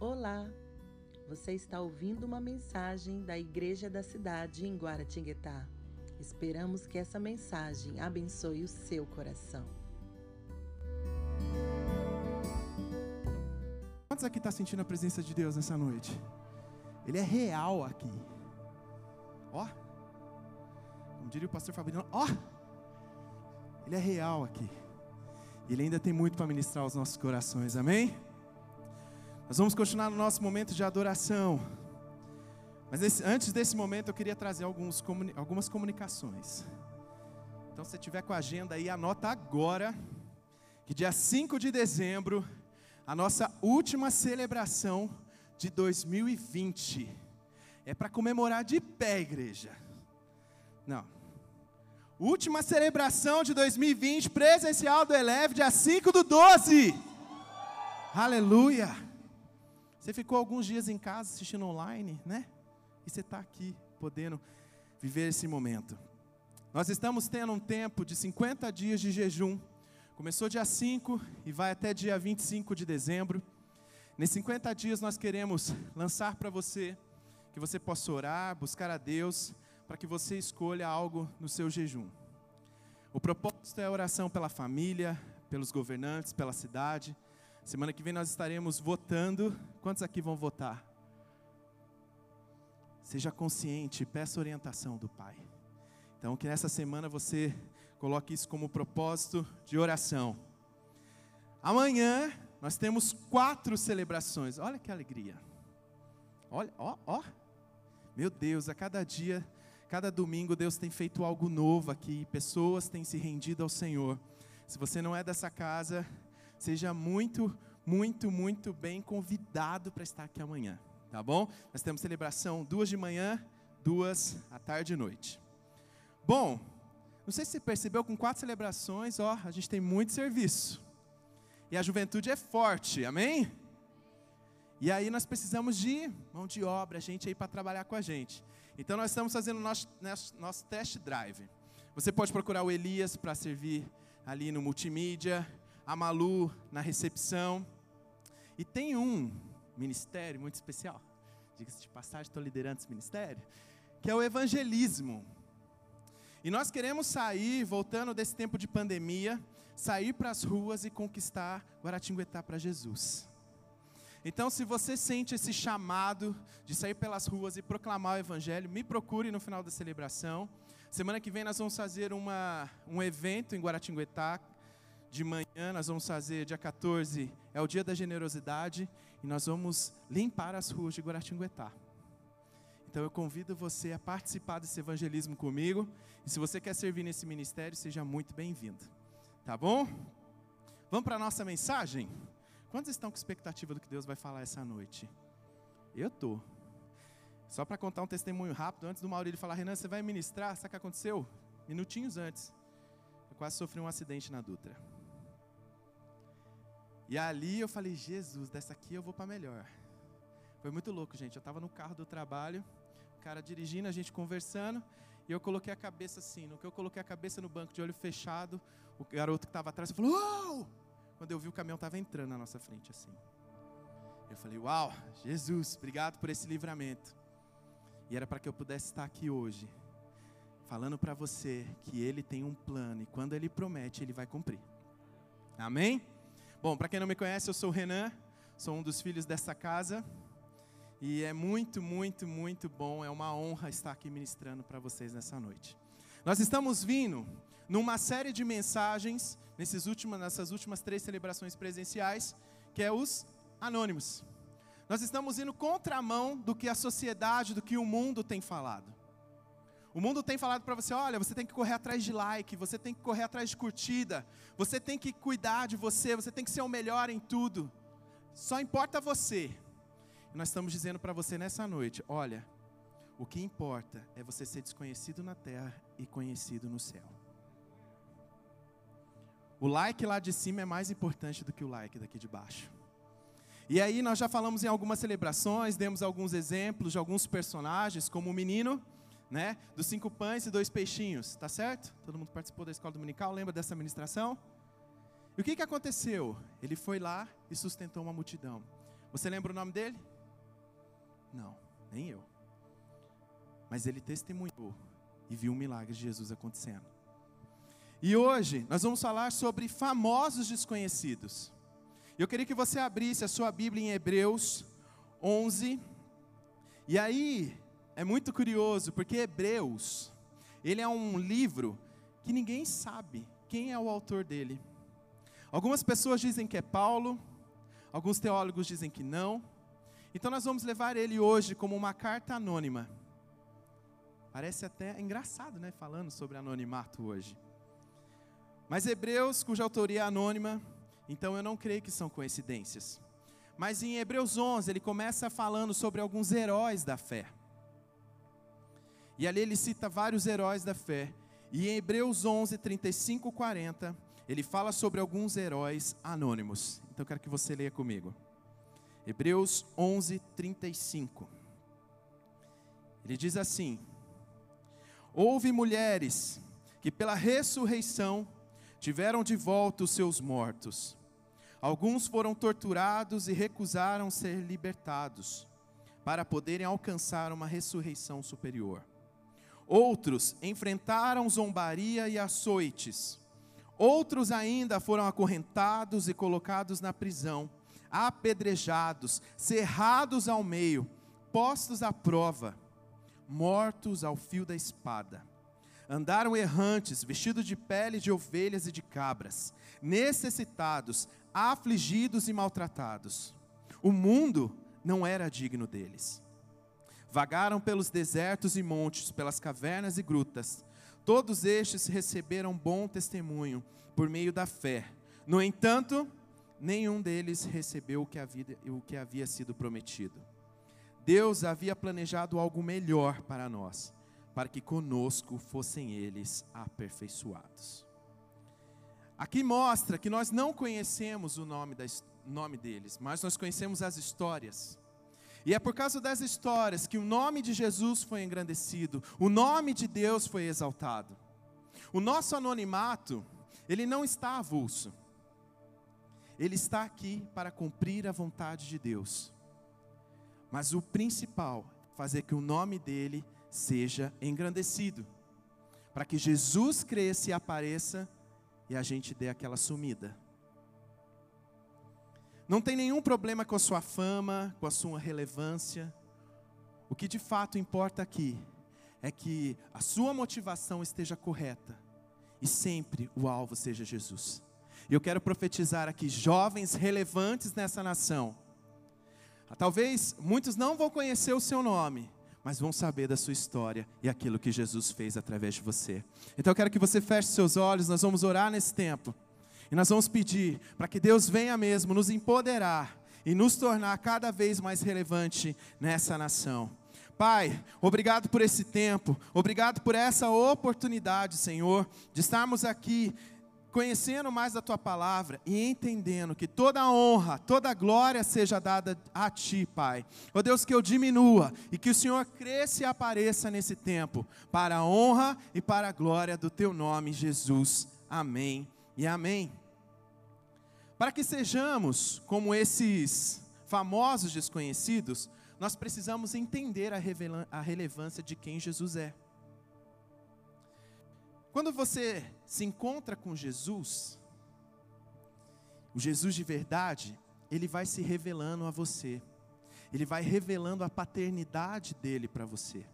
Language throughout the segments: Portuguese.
Olá! Você está ouvindo uma mensagem da Igreja da Cidade em Guaratinguetá. Esperamos que essa mensagem abençoe o seu coração. Quantos aqui está sentindo a presença de Deus nessa noite? Ele é real aqui. Ó, como diria o pastor Fabiano, ó, ele é real aqui. Ele ainda tem muito para ministrar aos nossos corações, amém? Nós vamos continuar no nosso momento de adoração. Mas esse, antes desse momento eu queria trazer alguns, algumas comunicações. Então, se você tiver com a agenda aí, anota agora que dia 5 de dezembro, a nossa última celebração de 2020. É para comemorar de pé, igreja. Não. Última celebração de 2020, presencial do Eleve, dia 5 do 12. Aleluia. Você ficou alguns dias em casa assistindo online, né? E você está aqui podendo viver esse momento. Nós estamos tendo um tempo de 50 dias de jejum. Começou dia 5 e vai até dia 25 de dezembro. Nesses 50 dias nós queremos lançar para você que você possa orar, buscar a Deus, para que você escolha algo no seu jejum. O propósito é a oração pela família, pelos governantes, pela cidade. Semana que vem nós estaremos votando. Quantos aqui vão votar? Seja consciente, peça orientação do Pai. Então, que nessa semana você coloque isso como propósito de oração. Amanhã nós temos quatro celebrações. Olha que alegria. Olha, ó, ó. Meu Deus, a cada dia Cada domingo Deus tem feito algo novo aqui, pessoas têm se rendido ao Senhor. Se você não é dessa casa, seja muito, muito, muito bem convidado para estar aqui amanhã, tá bom? Nós temos celebração duas de manhã, duas à tarde e noite. Bom, não sei se você percebeu, com quatro celebrações, ó, a gente tem muito serviço. E a juventude é forte, amém? E aí nós precisamos de mão de obra, gente aí para trabalhar com a gente. Então nós estamos fazendo nosso, nosso, nosso test drive. Você pode procurar o Elias para servir ali no multimídia, a Malu na recepção. E tem um ministério muito especial, diga-se de passagem, estou liderando esse ministério, que é o evangelismo. E nós queremos sair, voltando desse tempo de pandemia, sair para as ruas e conquistar Guaratinguetá para Jesus. Então, se você sente esse chamado de sair pelas ruas e proclamar o Evangelho, me procure no final da celebração. Semana que vem nós vamos fazer uma, um evento em Guaratinguetá. De manhã nós vamos fazer, dia 14, é o dia da generosidade, e nós vamos limpar as ruas de Guaratinguetá. Então eu convido você a participar desse evangelismo comigo. E se você quer servir nesse ministério, seja muito bem-vindo. Tá bom? Vamos para a nossa mensagem? Quantos estão com expectativa do que Deus vai falar essa noite? Eu estou. Só para contar um testemunho rápido, antes do Maurílio falar, Renan, você vai ministrar? Sabe o que aconteceu? Minutinhos antes, eu quase sofri um acidente na Dutra. E ali eu falei, Jesus, dessa aqui eu vou para melhor. Foi muito louco, gente. Eu estava no carro do trabalho, o cara dirigindo, a gente conversando, e eu coloquei a cabeça assim. No que eu coloquei a cabeça no banco de olho fechado, o garoto que estava atrás falou: Uou! quando eu vi o caminhão estava entrando na nossa frente assim. Eu falei: Uau, Jesus, obrigado por esse livramento. E era para que eu pudesse estar aqui hoje, falando para você que Ele tem um plano e quando Ele promete, Ele vai cumprir. Amém? Bom, para quem não me conhece, eu sou o Renan, sou um dos filhos dessa casa. E é muito, muito, muito bom, é uma honra estar aqui ministrando para vocês nessa noite. Nós estamos vindo numa série de mensagens nesses últimos, nessas últimas três celebrações presenciais, que é os anônimos. Nós estamos indo contramão do que a sociedade, do que o mundo tem falado. O mundo tem falado para você: olha, você tem que correr atrás de like, você tem que correr atrás de curtida, você tem que cuidar de você, você tem que ser o melhor em tudo. Só importa você. E nós estamos dizendo para você nessa noite: olha, o que importa é você ser desconhecido na terra e conhecido no céu. O like lá de cima é mais importante do que o like daqui de baixo. E aí nós já falamos em algumas celebrações, demos alguns exemplos de alguns personagens, como o menino, né, dos cinco pães e dois peixinhos, tá certo? Todo mundo participou da escola dominical, lembra dessa ministração? E o que, que aconteceu? Ele foi lá e sustentou uma multidão. Você lembra o nome dele? Não, nem eu. Mas ele testemunhou e viu o milagre de Jesus acontecendo. E hoje nós vamos falar sobre famosos desconhecidos. Eu queria que você abrisse a sua Bíblia em Hebreus 11. E aí é muito curioso, porque Hebreus, ele é um livro que ninguém sabe quem é o autor dele. Algumas pessoas dizem que é Paulo, alguns teólogos dizem que não. Então nós vamos levar ele hoje como uma carta anônima. Parece até engraçado, né, falando sobre anonimato hoje. Mas Hebreus, cuja autoria é anônima, então eu não creio que são coincidências. Mas em Hebreus 11, ele começa falando sobre alguns heróis da fé. E ali ele cita vários heróis da fé. E em Hebreus 11, 35, 40, ele fala sobre alguns heróis anônimos. Então eu quero que você leia comigo. Hebreus 11, 35. Ele diz assim: Houve mulheres que pela ressurreição tiveram de volta os seus mortos. Alguns foram torturados e recusaram ser libertados, para poderem alcançar uma ressurreição superior. Outros enfrentaram zombaria e açoites. Outros ainda foram acorrentados e colocados na prisão, apedrejados, cerrados ao meio, postos à prova, mortos ao fio da espada andaram errantes, vestidos de pele de ovelhas e de cabras, necessitados, afligidos e maltratados. O mundo não era digno deles. Vagaram pelos desertos e montes, pelas cavernas e grutas. Todos estes receberam bom testemunho por meio da fé. No entanto, nenhum deles recebeu o que havia, o que havia sido prometido. Deus havia planejado algo melhor para nós para que conosco fossem eles aperfeiçoados. Aqui mostra que nós não conhecemos o nome, da, nome deles, mas nós conhecemos as histórias. E é por causa das histórias que o nome de Jesus foi engrandecido, o nome de Deus foi exaltado. O nosso anonimato, ele não está avulso. Ele está aqui para cumprir a vontade de Deus. Mas o principal, fazer que o nome dele seja engrandecido, para que Jesus cresça e apareça e a gente dê aquela sumida. Não tem nenhum problema com a sua fama, com a sua relevância. O que de fato importa aqui é que a sua motivação esteja correta e sempre o alvo seja Jesus. E eu quero profetizar aqui jovens relevantes nessa nação. Talvez muitos não vão conhecer o seu nome, mas vão saber da sua história e aquilo que Jesus fez através de você. Então eu quero que você feche seus olhos, nós vamos orar nesse tempo. E nós vamos pedir para que Deus venha mesmo nos empoderar e nos tornar cada vez mais relevante nessa nação. Pai, obrigado por esse tempo, obrigado por essa oportunidade, Senhor, de estarmos aqui conhecendo mais da tua palavra e entendendo que toda a honra, toda a glória seja dada a ti, Pai. Ó Deus, que eu diminua e que o Senhor cresça e apareça nesse tempo, para a honra e para a glória do teu nome, Jesus. Amém e amém. Para que sejamos como esses famosos desconhecidos, nós precisamos entender a, relevância de quem Jesus é. Quando você se encontra com Jesus, o Jesus de verdade, ele vai se revelando a você. Ele vai revelando a paternidade dele para você.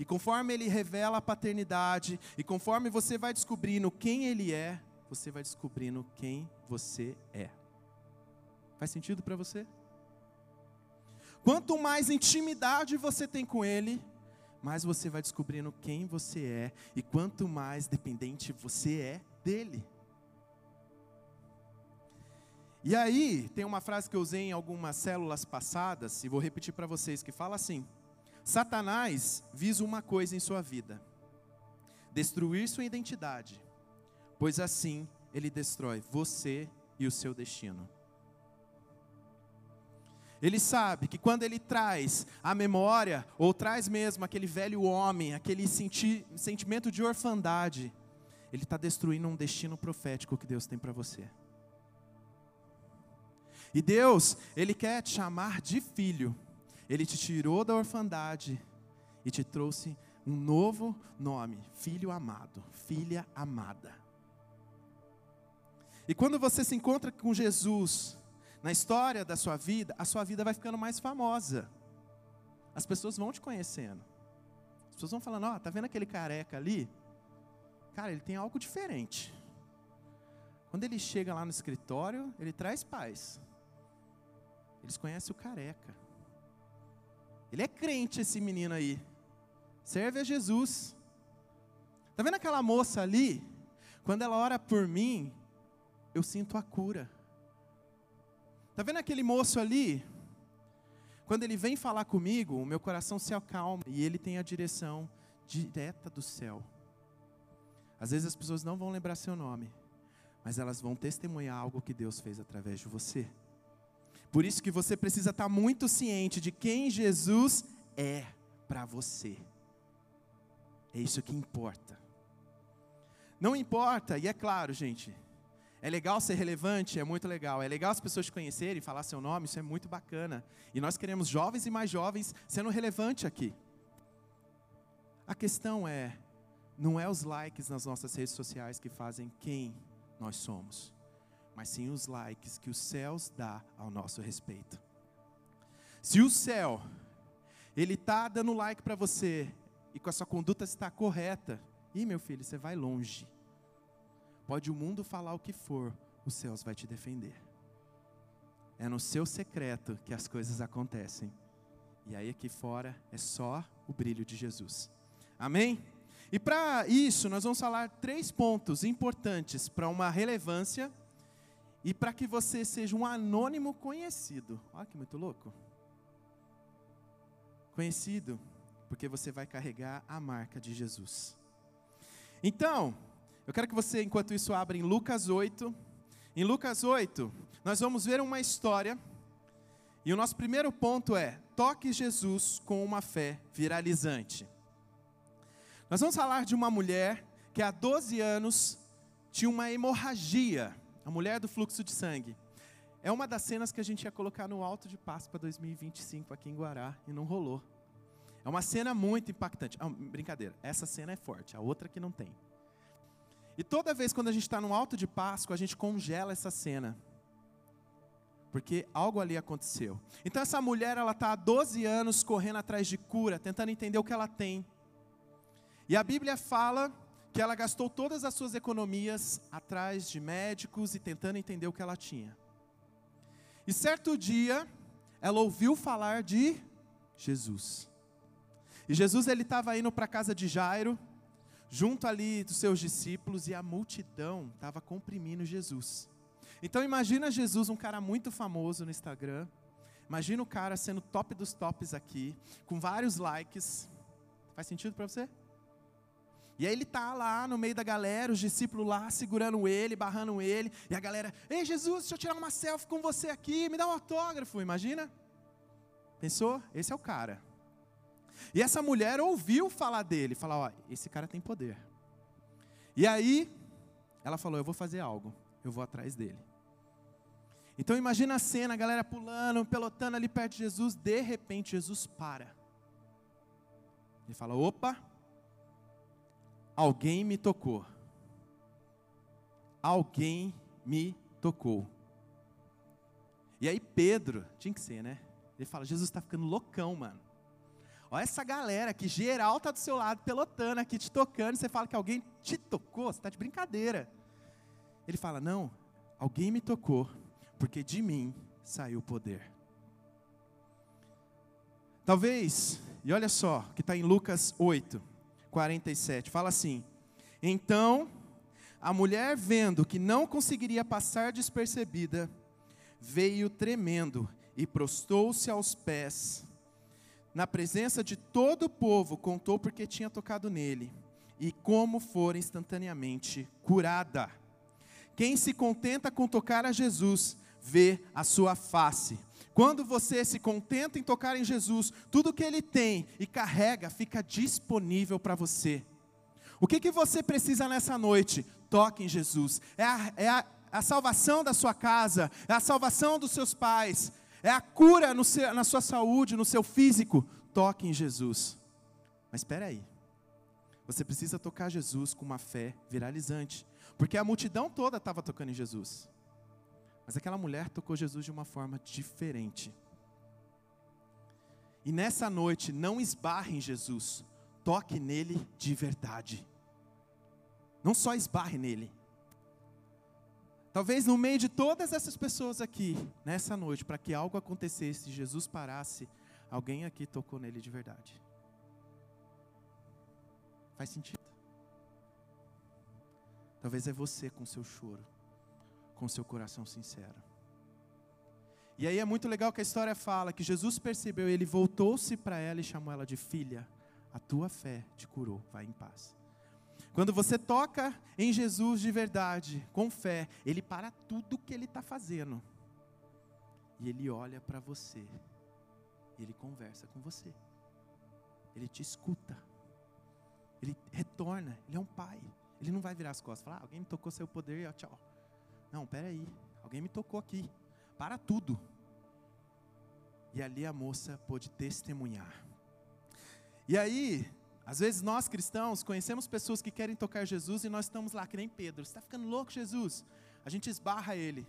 E conforme ele revela a paternidade, e conforme você vai descobrindo quem ele é, você vai descobrindo quem você é. Faz sentido para você? Quanto mais intimidade você tem com ele, mais você vai descobrindo quem você é e quanto mais dependente você é dele. E aí, tem uma frase que eu usei em algumas células passadas, e vou repetir para vocês, que fala assim: Satanás visa uma coisa em sua vida: destruir sua identidade, pois assim ele destrói você e o seu destino. Ele sabe que quando ele traz a memória, ou traz mesmo aquele velho homem, aquele senti sentimento de orfandade, ele está destruindo um destino profético que Deus tem para você. E Deus, Ele quer te chamar de filho. Ele te tirou da orfandade e te trouxe um novo nome: Filho amado, Filha amada. E quando você se encontra com Jesus na história da sua vida, a sua vida vai ficando mais famosa. As pessoas vão te conhecendo. As pessoas vão falando: Ó, oh, tá vendo aquele careca ali? Cara, ele tem algo diferente. Quando ele chega lá no escritório, ele traz paz. Eles conhecem o careca. Ele é crente, esse menino aí. Serve a Jesus. Está vendo aquela moça ali? Quando ela ora por mim, eu sinto a cura. Está vendo aquele moço ali? Quando ele vem falar comigo, o meu coração se acalma e ele tem a direção direta do céu. Às vezes as pessoas não vão lembrar seu nome, mas elas vão testemunhar algo que Deus fez através de você. Por isso que você precisa estar muito ciente de quem Jesus é para você. É isso que importa. Não importa, e é claro, gente, é legal ser relevante, é muito legal. É legal as pessoas te conhecerem, falar seu nome, isso é muito bacana. E nós queremos jovens e mais jovens sendo relevante aqui. A questão é, não é os likes nas nossas redes sociais que fazem quem nós somos, mas sim os likes que os céus dá ao nosso respeito. Se o céu ele tá dando like para você e com a sua conduta está correta, e meu filho, você vai longe. Pode o mundo falar o que for, os céus vai te defender. É no seu secreto que as coisas acontecem. E aí aqui fora é só o brilho de Jesus. Amém? E para isso, nós vamos falar três pontos importantes para uma relevância e para que você seja um anônimo conhecido. Olha que muito louco. Conhecido, porque você vai carregar a marca de Jesus. Então, eu quero que você, enquanto isso, abra em Lucas 8. Em Lucas 8, nós vamos ver uma história. E o nosso primeiro ponto é: toque Jesus com uma fé viralizante. Nós vamos falar de uma mulher que há 12 anos tinha uma hemorragia, a mulher do fluxo de sangue. É uma das cenas que a gente ia colocar no Alto de Páscoa 2025 aqui em Guará e não rolou. É uma cena muito impactante. Ah, brincadeira, essa cena é forte, a outra que não tem. E toda vez quando a gente está no alto de Páscoa, a gente congela essa cena. Porque algo ali aconteceu. Então essa mulher, ela está há 12 anos correndo atrás de cura, tentando entender o que ela tem. E a Bíblia fala que ela gastou todas as suas economias atrás de médicos e tentando entender o que ela tinha. E certo dia, ela ouviu falar de Jesus. E Jesus ele estava indo para a casa de Jairo, junto ali dos seus discípulos e a multidão estava comprimindo Jesus. Então imagina Jesus, um cara muito famoso no Instagram. Imagina o cara sendo top dos tops aqui, com vários likes. Faz sentido para você? E aí ele tá lá no meio da galera, os discípulos lá segurando ele, barrando ele, e a galera, ei Jesus, deixa eu tirar uma selfie com você aqui, me dá um autógrafo, imagina? Pensou? Esse é o cara. E essa mulher ouviu falar dele, falar, ó, esse cara tem poder. E aí, ela falou, eu vou fazer algo, eu vou atrás dele. Então imagina a cena, a galera pulando, pelotando ali perto de Jesus, de repente Jesus para. Ele fala, opa, alguém me tocou. Alguém me tocou. E aí Pedro, tinha que ser, né? Ele fala, Jesus está ficando loucão, mano. Olha essa galera que geral está do seu lado, pelotando aqui, te tocando, e você fala que alguém te tocou, você está de brincadeira. Ele fala: Não, alguém me tocou, porque de mim saiu o poder. Talvez, e olha só, que está em Lucas 8, 47, fala assim: Então, a mulher, vendo que não conseguiria passar despercebida, veio tremendo e prostou-se aos pés na presença de todo o povo, contou porque tinha tocado nele e como fora instantaneamente curada. Quem se contenta com tocar a Jesus, vê a sua face. Quando você se contenta em tocar em Jesus, tudo que ele tem e carrega fica disponível para você. O que, que você precisa nessa noite? Toque em Jesus. É a, é a a salvação da sua casa, é a salvação dos seus pais, é a cura seu, na sua saúde, no seu físico. Toque em Jesus. Mas espera aí. Você precisa tocar Jesus com uma fé viralizante, porque a multidão toda estava tocando em Jesus. Mas aquela mulher tocou Jesus de uma forma diferente. E nessa noite, não esbarre em Jesus, toque nele de verdade. Não só esbarre nele. Talvez no meio de todas essas pessoas aqui, nessa noite, para que algo acontecesse, Jesus parasse, alguém aqui tocou nele de verdade. Faz sentido? Talvez é você com seu choro, com seu coração sincero. E aí é muito legal que a história fala que Jesus percebeu, ele voltou-se para ela e chamou ela de filha. A tua fé te curou, vai em paz. Quando você toca em Jesus de verdade, com fé, ele para tudo que ele está fazendo. E ele olha para você. Ele conversa com você. Ele te escuta. Ele retorna, ele é um pai. Ele não vai virar as costas e falar, ah, alguém me tocou seu poder, ó, tchau. Não, peraí, alguém me tocou aqui. Para tudo. E ali a moça pôde testemunhar. E aí, às vezes nós cristãos conhecemos pessoas que querem tocar Jesus e nós estamos lá, que nem Pedro. Você está ficando louco, Jesus? A gente esbarra ele.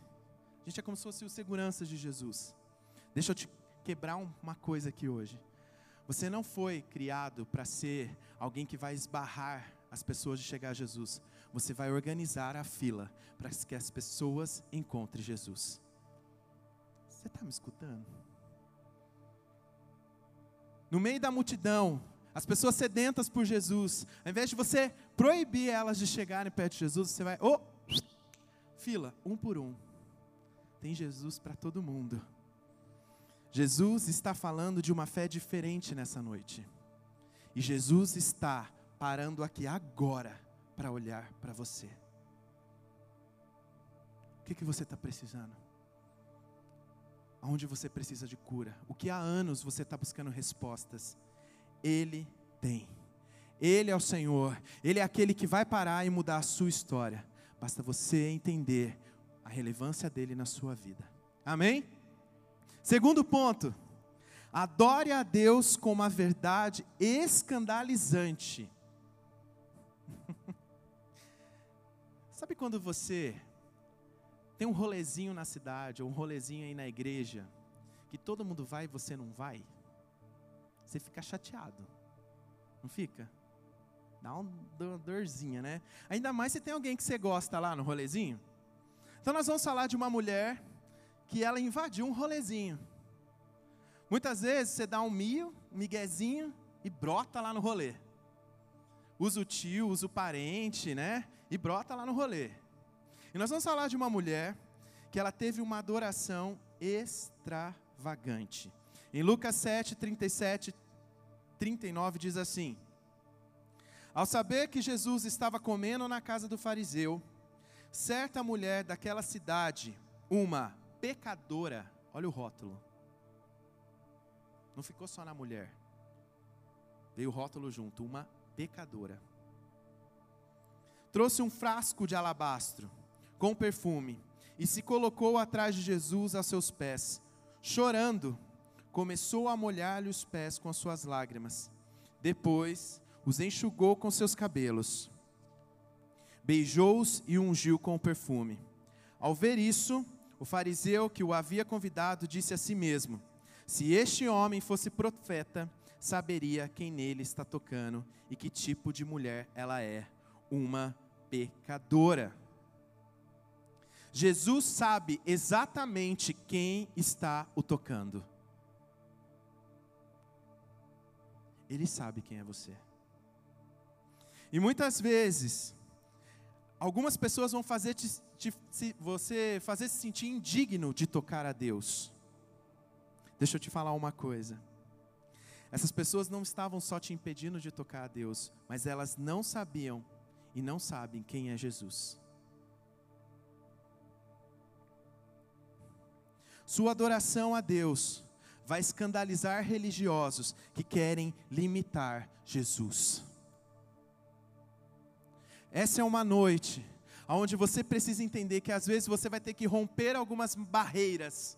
A gente é como se fosse o segurança de Jesus. Deixa eu te quebrar uma coisa aqui hoje. Você não foi criado para ser alguém que vai esbarrar as pessoas de chegar a Jesus. Você vai organizar a fila para que as pessoas encontrem Jesus. Você está me escutando? No meio da multidão, as pessoas sedentas por Jesus, ao invés de você proibir elas de chegarem perto de Jesus, você vai, oh, fila, um por um. Tem Jesus para todo mundo. Jesus está falando de uma fé diferente nessa noite. E Jesus está parando aqui agora para olhar para você. O que, que você está precisando? Aonde você precisa de cura? O que há anos você está buscando respostas? Ele tem. Ele é o Senhor. Ele é aquele que vai parar e mudar a sua história. Basta você entender a relevância dele na sua vida. Amém? Segundo ponto, adore a Deus com uma verdade escandalizante. Sabe quando você tem um rolezinho na cidade, ou um rolezinho aí na igreja, que todo mundo vai e você não vai? Você fica chateado, não fica? Dá uma dorzinha, né? Ainda mais se tem alguém que você gosta lá no rolezinho. Então nós vamos falar de uma mulher que ela invadiu um rolezinho. Muitas vezes você dá um mio, um miguezinho e brota lá no rolê. Usa o tio, usa o parente, né? E brota lá no rolê. E nós vamos falar de uma mulher que ela teve uma adoração extravagante. Em Lucas 7, 37, 39 diz assim: Ao saber que Jesus estava comendo na casa do fariseu, certa mulher daquela cidade, uma pecadora. Olha o rótulo. Não ficou só na mulher. Veio o rótulo junto, uma pecadora. Trouxe um frasco de alabastro com perfume e se colocou atrás de Jesus a seus pés. Chorando, começou a molhar-lhe os pés com as suas lágrimas. Depois, os enxugou com seus cabelos. Beijou-os e ungiu com o perfume. Ao ver isso, o fariseu que o havia convidado disse a si mesmo: Se este homem fosse profeta, saberia quem nele está tocando e que tipo de mulher ela é, uma pecadora. Jesus sabe exatamente quem está o tocando. Ele sabe quem é você. E muitas vezes, algumas pessoas vão fazer te, te, se, você fazer se sentir indigno de tocar a Deus. Deixa eu te falar uma coisa. Essas pessoas não estavam só te impedindo de tocar a Deus, mas elas não sabiam e não sabem quem é Jesus. Sua adoração a Deus vai escandalizar religiosos que querem limitar Jesus. Essa é uma noite onde você precisa entender que às vezes você vai ter que romper algumas barreiras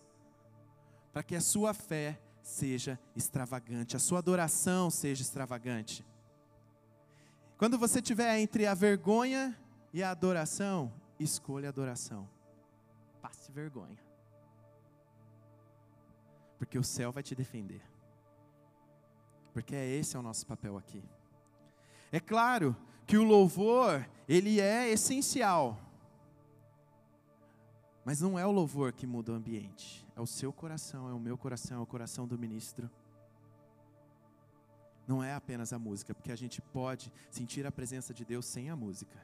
para que a sua fé seja extravagante, a sua adoração seja extravagante. Quando você tiver entre a vergonha e a adoração, escolha a adoração. Passe vergonha. Porque o céu vai te defender. Porque é esse é o nosso papel aqui. É claro que o louvor, ele é essencial. Mas não é o louvor que muda o ambiente, é o seu coração, é o meu coração, é o coração do ministro. Não é apenas a música, porque a gente pode sentir a presença de Deus sem a música.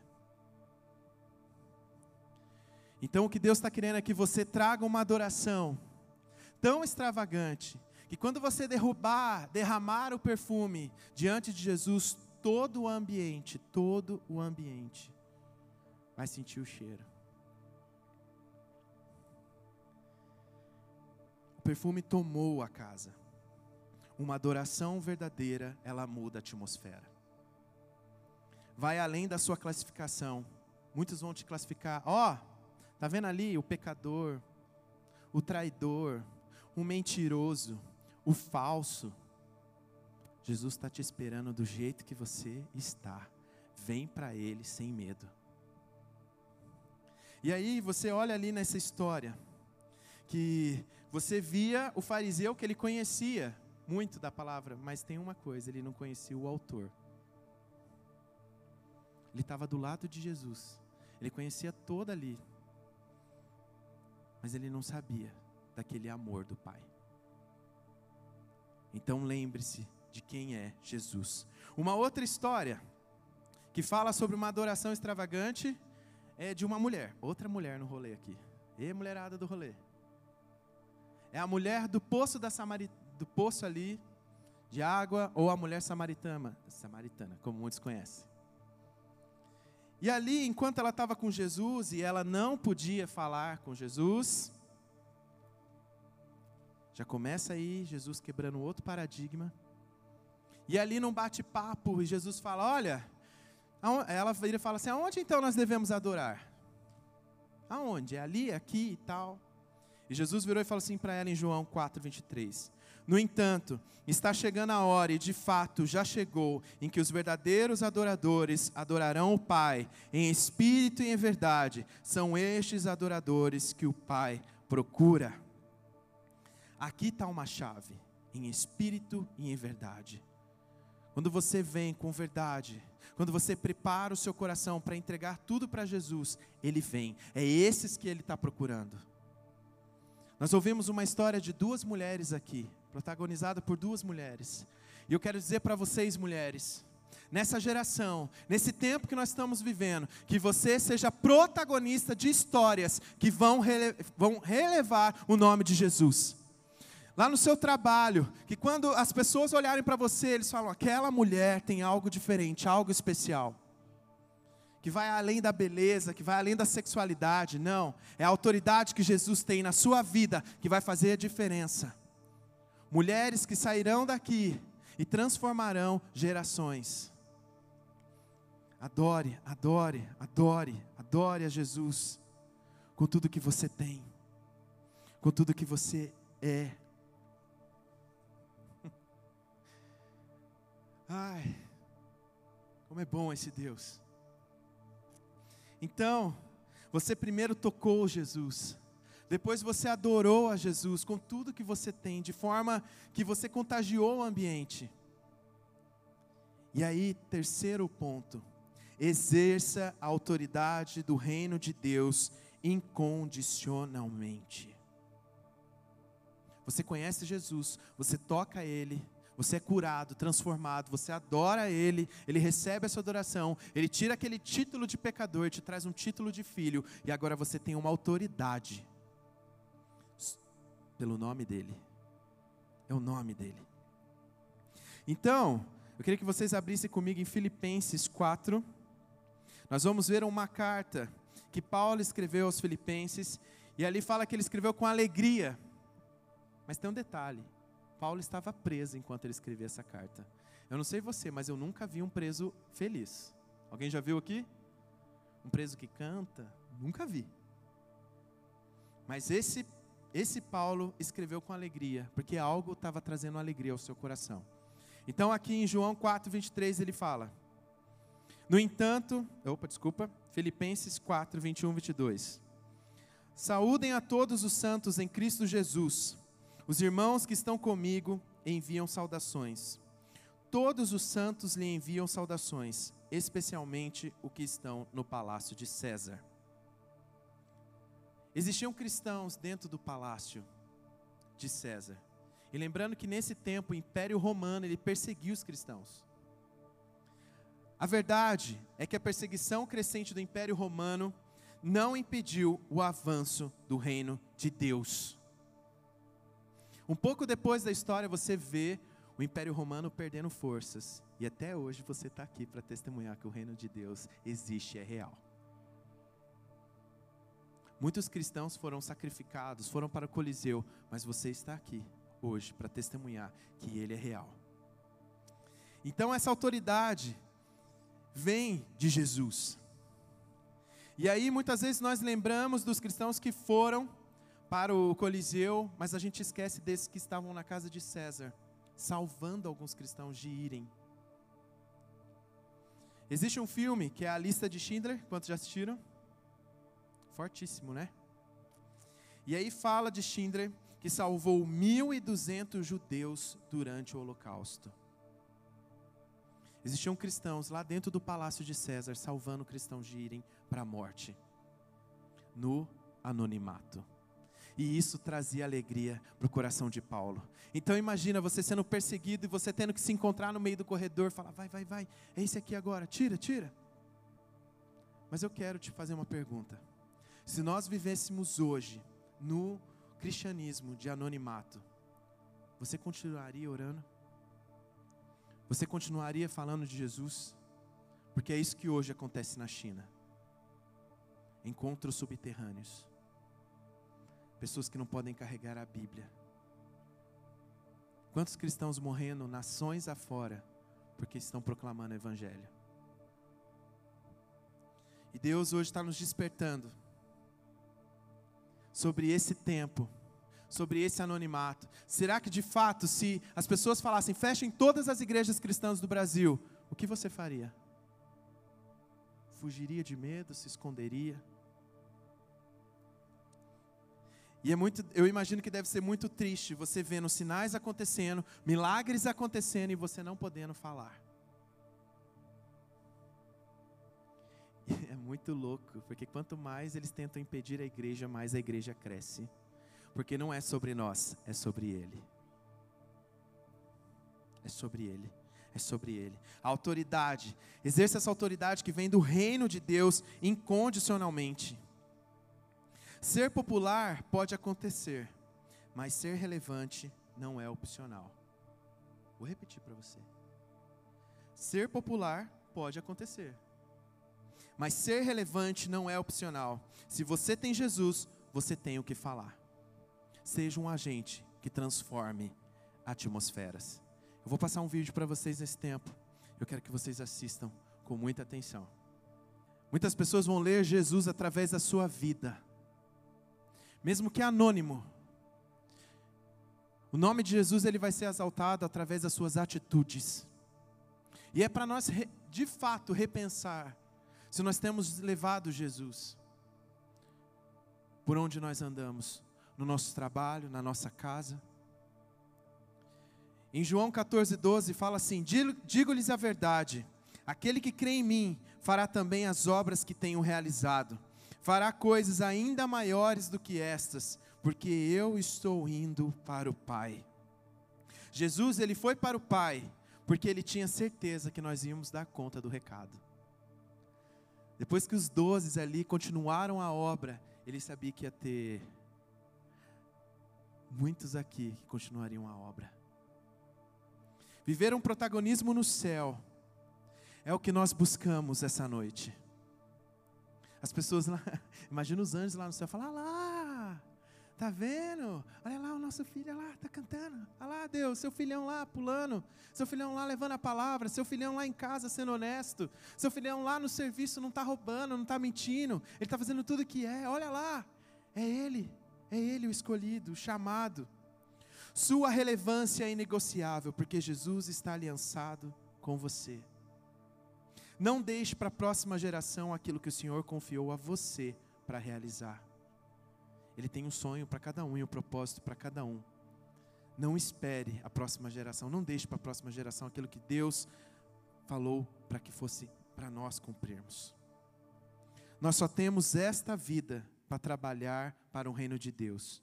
Então o que Deus está querendo é que você traga uma adoração tão extravagante, que quando você derrubar, derramar o perfume diante de Jesus, todo o ambiente, todo o ambiente vai sentir o cheiro. O perfume tomou a casa. Uma adoração verdadeira, ela muda a atmosfera. Vai além da sua classificação. Muitos vão te classificar, ó, oh, tá vendo ali o pecador, o traidor, o mentiroso, o falso. Jesus está te esperando do jeito que você está. Vem para Ele sem medo. E aí você olha ali nessa história que você via o fariseu que ele conhecia muito da palavra, mas tem uma coisa, ele não conhecia o autor. Ele estava do lado de Jesus. Ele conhecia toda ali. Mas ele não sabia daquele amor do Pai. Então lembre-se de quem é Jesus. Uma outra história que fala sobre uma adoração extravagante é de uma mulher, outra mulher no rolê aqui. E mulherada do rolê. É a mulher do poço da Samari, do poço ali de água ou a mulher samaritana, samaritana, como muitos conhecem. E ali, enquanto ela estava com Jesus e ela não podia falar com Jesus, já começa aí Jesus quebrando outro paradigma. E ali num bate-papo, Jesus fala: Olha, ela vira e fala assim: Aonde então nós devemos adorar? Aonde? É ali, aqui e tal. E Jesus virou e falou assim para ela em João 4, 23. No entanto, está chegando a hora, e de fato já chegou, em que os verdadeiros adoradores adorarão o Pai em espírito e em verdade. São estes adoradores que o Pai procura. Aqui está uma chave, em espírito e em verdade. Quando você vem com verdade, quando você prepara o seu coração para entregar tudo para Jesus, Ele vem. É esses que Ele está procurando. Nós ouvimos uma história de duas mulheres aqui, protagonizada por duas mulheres. E eu quero dizer para vocês, mulheres, nessa geração, nesse tempo que nós estamos vivendo, que você seja protagonista de histórias que vão, rele vão relevar o nome de Jesus. Lá no seu trabalho, que quando as pessoas olharem para você, eles falam: aquela mulher tem algo diferente, algo especial que vai além da beleza, que vai além da sexualidade, não. É a autoridade que Jesus tem na sua vida que vai fazer a diferença. Mulheres que sairão daqui e transformarão gerações. Adore, adore, adore, adore a Jesus com tudo que você tem, com tudo que você é. Ai, como é bom esse Deus. Então, você primeiro tocou Jesus, depois você adorou a Jesus com tudo que você tem, de forma que você contagiou o ambiente. E aí, terceiro ponto, exerça a autoridade do reino de Deus incondicionalmente. Você conhece Jesus, você toca Ele, você é curado, transformado, você adora Ele, Ele recebe essa adoração, Ele tira aquele título de pecador, te traz um título de filho, e agora você tem uma autoridade pelo nome dEle. É o nome dEle. Então, eu queria que vocês abrissem comigo em Filipenses 4. Nós vamos ver uma carta que Paulo escreveu aos Filipenses, e ali fala que ele escreveu com alegria. Mas tem um detalhe: Paulo estava preso enquanto ele escrevia essa carta. Eu não sei você, mas eu nunca vi um preso feliz. Alguém já viu aqui? Um preso que canta? Nunca vi. Mas esse, esse Paulo escreveu com alegria, porque algo estava trazendo alegria ao seu coração. Então, aqui em João 4, 23, ele fala: No entanto, opa, desculpa, Filipenses 4, 21, 22. Saúdem a todos os santos em Cristo Jesus. Os irmãos que estão comigo enviam saudações. Todos os santos lhe enviam saudações, especialmente os que estão no palácio de César. Existiam cristãos dentro do palácio de César. E lembrando que nesse tempo o Império Romano ele perseguiu os cristãos. A verdade é que a perseguição crescente do Império Romano não impediu o avanço do reino de Deus. Um pouco depois da história você vê o Império Romano perdendo forças. E até hoje você está aqui para testemunhar que o reino de Deus existe e é real. Muitos cristãos foram sacrificados, foram para o Coliseu, mas você está aqui hoje para testemunhar que ele é real. Então essa autoridade vem de Jesus. E aí muitas vezes nós lembramos dos cristãos que foram para o Coliseu, mas a gente esquece desses que estavam na casa de César, salvando alguns cristãos de irem. Existe um filme que é a lista de Schindler, quantos já assistiram? Fortíssimo, né? E aí fala de Schindler que salvou 1.200 judeus durante o Holocausto. Existiam cristãos lá dentro do palácio de César salvando cristãos de irem para a morte, no anonimato. E isso trazia alegria para o coração de Paulo. Então imagina você sendo perseguido e você tendo que se encontrar no meio do corredor, falar, vai, vai, vai, é esse aqui agora, tira, tira. Mas eu quero te fazer uma pergunta. Se nós vivêssemos hoje no cristianismo de anonimato, você continuaria orando? Você continuaria falando de Jesus? Porque é isso que hoje acontece na China. Encontros subterrâneos. Pessoas que não podem carregar a Bíblia. Quantos cristãos morrendo nações afora porque estão proclamando o Evangelho? E Deus hoje está nos despertando sobre esse tempo, sobre esse anonimato? Será que de fato, se as pessoas falassem, fechem todas as igrejas cristãs do Brasil, o que você faria? Fugiria de medo, se esconderia? E é muito, eu imagino que deve ser muito triste você vendo sinais acontecendo, milagres acontecendo e você não podendo falar. é muito louco, porque quanto mais eles tentam impedir a igreja, mais a igreja cresce. Porque não é sobre nós, é sobre Ele. É sobre Ele. É sobre Ele. A autoridade. Exerça essa autoridade que vem do reino de Deus incondicionalmente. Ser popular pode acontecer, mas ser relevante não é opcional. Vou repetir para você. Ser popular pode acontecer, mas ser relevante não é opcional. Se você tem Jesus, você tem o que falar. Seja um agente que transforme atmosferas. Eu vou passar um vídeo para vocês nesse tempo. Eu quero que vocês assistam com muita atenção. Muitas pessoas vão ler Jesus através da sua vida, mesmo que anônimo. O nome de Jesus ele vai ser exaltado através das suas atitudes. E é para nós de fato repensar se nós temos levado Jesus por onde nós andamos, no nosso trabalho, na nossa casa. Em João 14, 12 fala assim: Digo-lhes a verdade, aquele que crê em mim fará também as obras que tenho realizado, fará coisas ainda maiores do que estas, porque eu estou indo para o Pai. Jesus, ele foi para o Pai, porque ele tinha certeza que nós íamos dar conta do recado. Depois que os dozes ali continuaram a obra, ele sabia que ia ter muitos aqui que continuariam a obra. Viver um protagonismo no céu é o que nós buscamos essa noite. As pessoas lá, imagina os anjos lá no céu, falar ah lá, tá vendo? Olha lá o nosso filho lá está cantando. Olha lá, Deus, seu filhão lá pulando. Seu filhão lá levando a palavra. Seu filhão lá em casa sendo honesto. Seu filhão lá no serviço não está roubando, não está mentindo. Ele está fazendo tudo o que é. Olha lá. É ele. É ele o escolhido, o chamado. Sua relevância é inegociável, porque Jesus está aliançado com você. Não deixe para a próxima geração aquilo que o Senhor confiou a você para realizar. Ele tem um sonho para cada um e um propósito para cada um. Não espere a próxima geração, não deixe para a próxima geração aquilo que Deus falou para que fosse para nós cumprirmos. Nós só temos esta vida para trabalhar para o reino de Deus.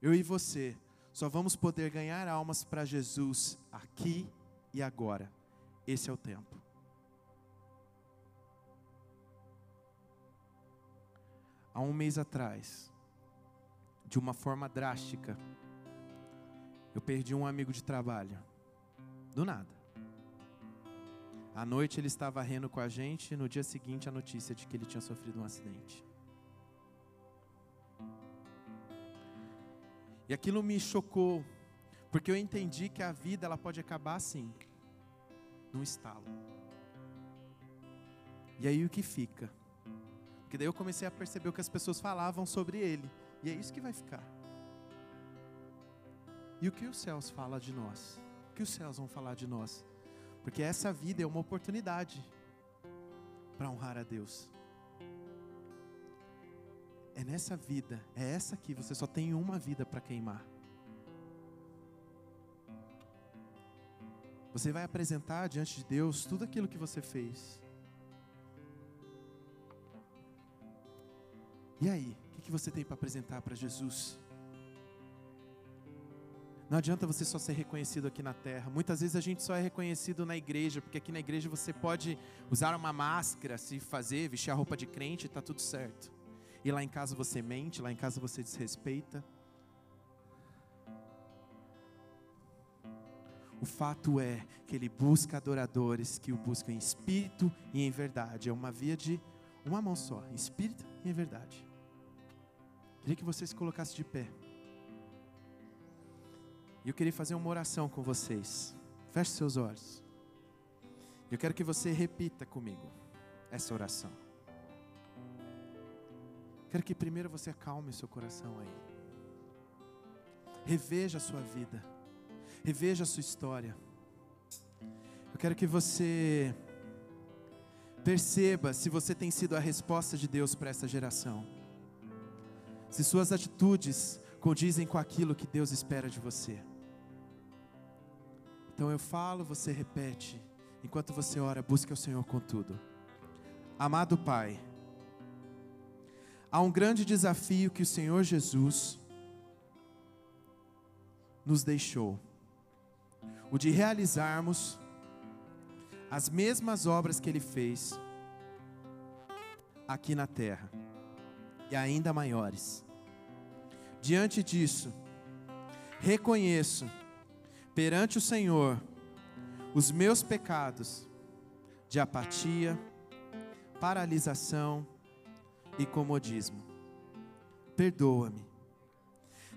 Eu e você só vamos poder ganhar almas para Jesus aqui e agora. Esse é o tempo. Há um mês atrás, de uma forma drástica. Eu perdi um amigo de trabalho. Do nada. À noite ele estava rindo com a gente, e no dia seguinte a notícia de que ele tinha sofrido um acidente. E aquilo me chocou, porque eu entendi que a vida ela pode acabar assim, num estalo. E aí o que fica? Porque daí eu comecei a perceber o que as pessoas falavam sobre ele. E é isso que vai ficar. E o que os céus falam de nós? O que os céus vão falar de nós? Porque essa vida é uma oportunidade para honrar a Deus. É nessa vida, é essa aqui, você só tem uma vida para queimar. Você vai apresentar diante de Deus tudo aquilo que você fez. E aí? que você tem para apresentar para Jesus? Não adianta você só ser reconhecido aqui na terra. Muitas vezes a gente só é reconhecido na igreja, porque aqui na igreja você pode usar uma máscara, se fazer, vestir a roupa de crente, está tudo certo. E lá em casa você mente, lá em casa você desrespeita. O fato é que ele busca adoradores que o buscam em espírito e em verdade. É uma via de uma mão só, em espírito e em verdade. Queria que você se colocasse de pé. E eu queria fazer uma oração com vocês. Feche seus olhos. Eu quero que você repita comigo essa oração. Quero que primeiro você acalme seu coração aí. Reveja a sua vida. Reveja a sua história. Eu quero que você perceba se você tem sido a resposta de Deus para essa geração se suas atitudes condizem com aquilo que Deus espera de você. Então eu falo, você repete. Enquanto você ora, busque o Senhor com tudo. Amado Pai, há um grande desafio que o Senhor Jesus nos deixou: o de realizarmos as mesmas obras que Ele fez aqui na terra, e ainda maiores. Diante disso, reconheço perante o Senhor os meus pecados de apatia, paralisação e comodismo. Perdoa-me.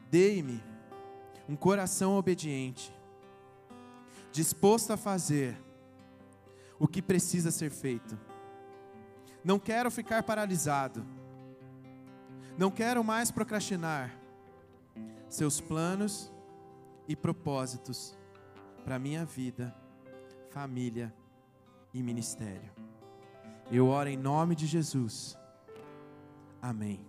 Dei-me um coração obediente, disposto a fazer o que precisa ser feito. Não quero ficar paralisado. Não quero mais procrastinar seus planos e propósitos para minha vida, família e ministério. Eu oro em nome de Jesus. Amém.